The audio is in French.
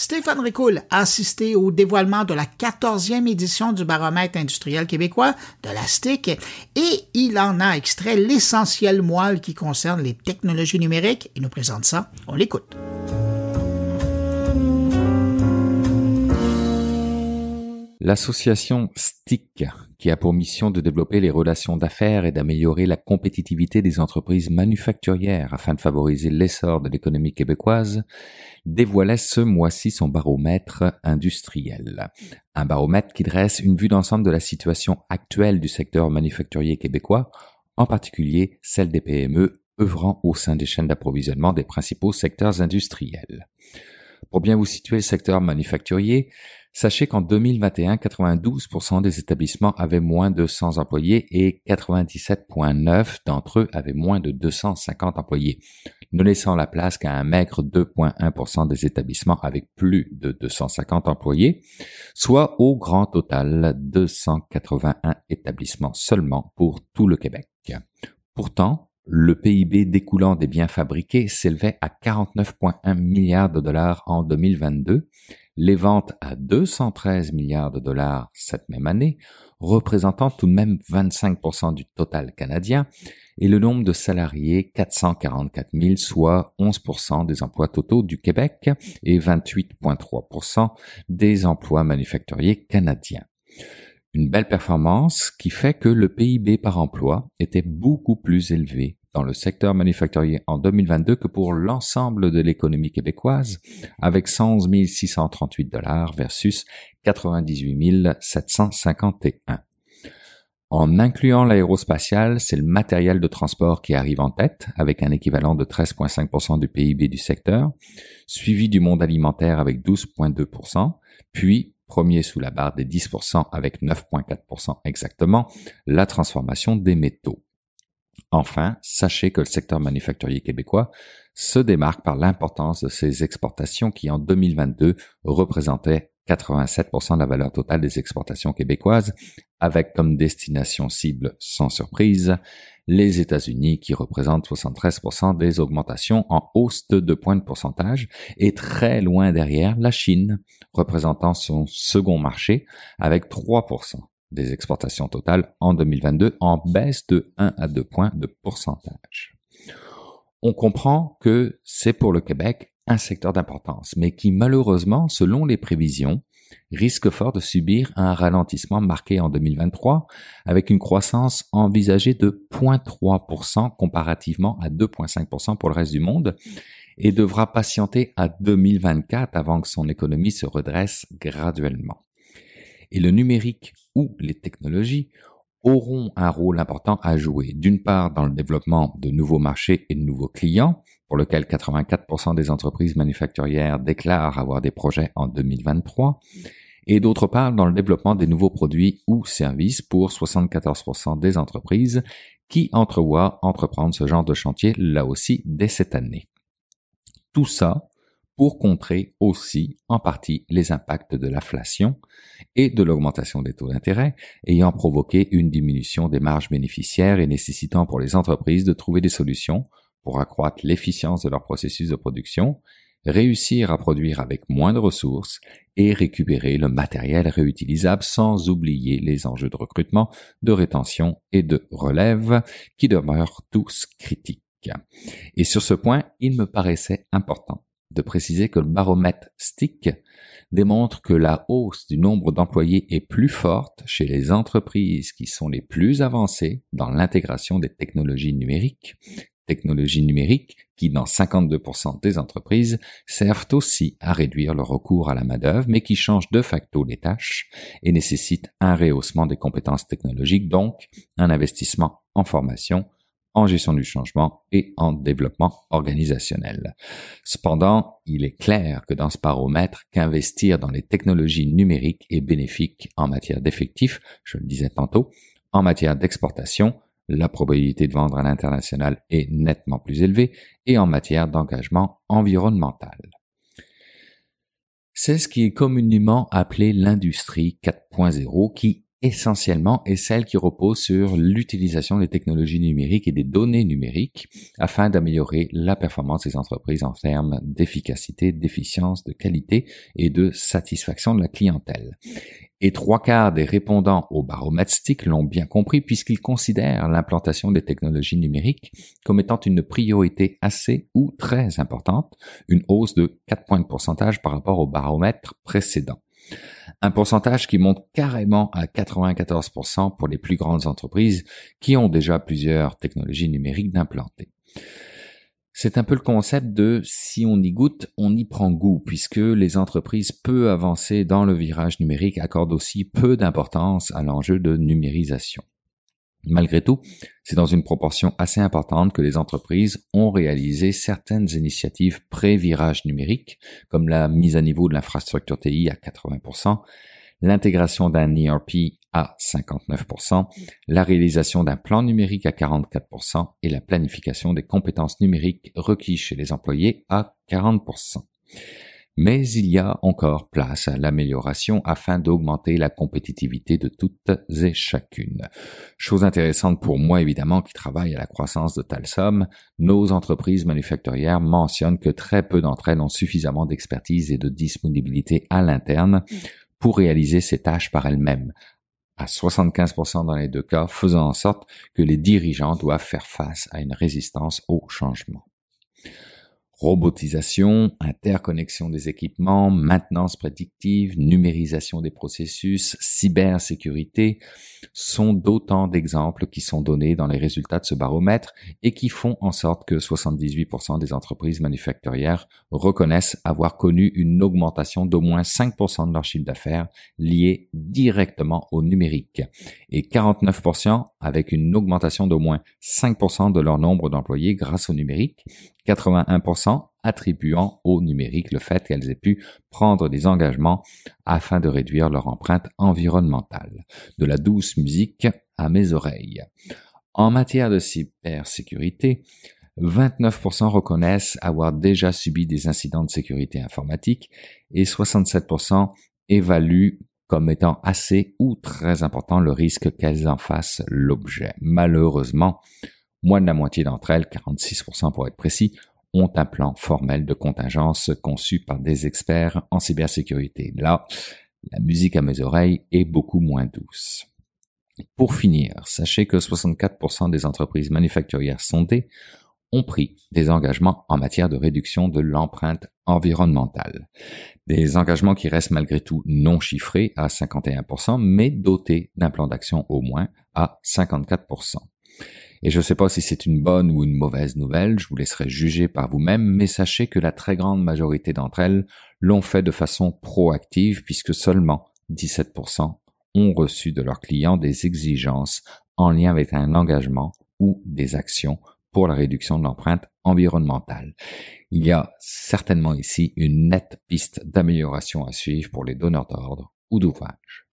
Stéphane Ricoul a assisté au dévoilement de la 14e édition du baromètre industriel québécois de la STIC et il en a extrait l'essentiel moelle qui concerne les technologies numériques. Il nous présente ça. On l'écoute. L'association STIC, qui a pour mission de développer les relations d'affaires et d'améliorer la compétitivité des entreprises manufacturières afin de favoriser l'essor de l'économie québécoise, dévoilait ce mois-ci son baromètre industriel. Un baromètre qui dresse une vue d'ensemble de la situation actuelle du secteur manufacturier québécois, en particulier celle des PME œuvrant au sein des chaînes d'approvisionnement des principaux secteurs industriels. Pour bien vous situer le secteur manufacturier, Sachez qu'en 2021, 92% des établissements avaient moins de 100 employés et 97,9 d'entre eux avaient moins de 250 employés, ne laissant la place qu'à un maigre 2,1% des établissements avec plus de 250 employés, soit au grand total 281 établissements seulement pour tout le Québec. Pourtant, le PIB découlant des biens fabriqués s'élevait à 49,1 milliards de dollars en 2022 les ventes à 213 milliards de dollars cette même année, représentant tout de même 25% du total canadien, et le nombre de salariés 444 000, soit 11% des emplois totaux du Québec et 28,3% des emplois manufacturiers canadiens. Une belle performance qui fait que le PIB par emploi était beaucoup plus élevé dans le secteur manufacturier en 2022 que pour l'ensemble de l'économie québécoise, avec 111 638 dollars versus 98 751. En incluant l'aérospatial, c'est le matériel de transport qui arrive en tête, avec un équivalent de 13,5% du PIB du secteur, suivi du monde alimentaire avec 12,2%, puis premier sous la barre des 10% avec 9,4% exactement, la transformation des métaux. Enfin, sachez que le secteur manufacturier québécois se démarque par l'importance de ses exportations qui en 2022 représentaient 87% de la valeur totale des exportations québécoises, avec comme destination cible sans surprise les États-Unis qui représentent 73% des augmentations en hausse de 2 points de pourcentage et très loin derrière la Chine, représentant son second marché avec 3% des exportations totales en 2022 en baisse de 1 à 2 points de pourcentage. On comprend que c'est pour le Québec un secteur d'importance, mais qui malheureusement, selon les prévisions, risque fort de subir un ralentissement marqué en 2023 avec une croissance envisagée de 0,3% comparativement à 2,5% pour le reste du monde et devra patienter à 2024 avant que son économie se redresse graduellement. Et le numérique ou les technologies auront un rôle important à jouer, d'une part dans le développement de nouveaux marchés et de nouveaux clients, pour lequel 84% des entreprises manufacturières déclarent avoir des projets en 2023, et d'autre part dans le développement des nouveaux produits ou services pour 74% des entreprises qui entrevoient entreprendre ce genre de chantier là aussi dès cette année. Tout ça pour contrer aussi en partie les impacts de l'inflation et de l'augmentation des taux d'intérêt, ayant provoqué une diminution des marges bénéficiaires et nécessitant pour les entreprises de trouver des solutions pour accroître l'efficience de leur processus de production, réussir à produire avec moins de ressources et récupérer le matériel réutilisable sans oublier les enjeux de recrutement, de rétention et de relève qui demeurent tous critiques. Et sur ce point, il me paraissait important de préciser que le baromètre STIC démontre que la hausse du nombre d'employés est plus forte chez les entreprises qui sont les plus avancées dans l'intégration des technologies numériques, technologies numériques qui, dans 52% des entreprises, servent aussi à réduire le recours à la main-d'œuvre, mais qui changent de facto les tâches et nécessitent un rehaussement des compétences technologiques, donc un investissement en formation, en gestion du changement et en développement organisationnel. Cependant, il est clair que dans ce baromètre, qu'investir dans les technologies numériques est bénéfique en matière d'effectifs, je le disais tantôt, en matière d'exportation, la probabilité de vendre à l'international est nettement plus élevée et en matière d'engagement environnemental. C'est ce qui est communément appelé l'industrie 4.0 qui essentiellement est celle qui repose sur l'utilisation des technologies numériques et des données numériques afin d'améliorer la performance des entreprises en termes d'efficacité, d'efficience, de qualité et de satisfaction de la clientèle. Et trois quarts des répondants au baromètre STIC l'ont bien compris puisqu'ils considèrent l'implantation des technologies numériques comme étant une priorité assez ou très importante, une hausse de 4 points de pourcentage par rapport au baromètre précédent. Un pourcentage qui monte carrément à 94% pour les plus grandes entreprises qui ont déjà plusieurs technologies numériques d'implanter. C'est un peu le concept de si on y goûte, on y prend goût, puisque les entreprises peu avancées dans le virage numérique accordent aussi peu d'importance à l'enjeu de numérisation. Malgré tout, c'est dans une proportion assez importante que les entreprises ont réalisé certaines initiatives pré-virage numérique, comme la mise à niveau de l'infrastructure TI à 80%, l'intégration d'un ERP à 59%, la réalisation d'un plan numérique à 44% et la planification des compétences numériques requises chez les employés à 40% mais il y a encore place à l'amélioration afin d'augmenter la compétitivité de toutes et chacune. Chose intéressante pour moi évidemment qui travaille à la croissance de Talsom, nos entreprises manufacturières mentionnent que très peu d'entre elles ont suffisamment d'expertise et de disponibilité à l'interne pour réaliser ces tâches par elles-mêmes. À 75% dans les deux cas, faisant en sorte que les dirigeants doivent faire face à une résistance au changement robotisation, interconnexion des équipements, maintenance prédictive, numérisation des processus, cybersécurité sont d'autant d'exemples qui sont donnés dans les résultats de ce baromètre et qui font en sorte que 78% des entreprises manufacturières reconnaissent avoir connu une augmentation d'au moins 5% de leur chiffre d'affaires lié directement au numérique. Et 49% avec une augmentation d'au moins 5% de leur nombre d'employés grâce au numérique 81% attribuant au numérique le fait qu'elles aient pu prendre des engagements afin de réduire leur empreinte environnementale. De la douce musique à mes oreilles. En matière de cybersécurité, 29% reconnaissent avoir déjà subi des incidents de sécurité informatique et 67% évaluent comme étant assez ou très important le risque qu'elles en fassent l'objet. Malheureusement, Moins de la moitié d'entre elles, 46% pour être précis, ont un plan formel de contingence conçu par des experts en cybersécurité. Là, la musique à mes oreilles est beaucoup moins douce. Pour finir, sachez que 64% des entreprises manufacturières sondées ont pris des engagements en matière de réduction de l'empreinte environnementale. Des engagements qui restent malgré tout non chiffrés à 51%, mais dotés d'un plan d'action au moins à 54%. Et je ne sais pas si c'est une bonne ou une mauvaise nouvelle, je vous laisserai juger par vous-même, mais sachez que la très grande majorité d'entre elles l'ont fait de façon proactive puisque seulement 17% ont reçu de leurs clients des exigences en lien avec un engagement ou des actions pour la réduction de l'empreinte environnementale. Il y a certainement ici une nette piste d'amélioration à suivre pour les donneurs d'ordre ou d'ouvrage.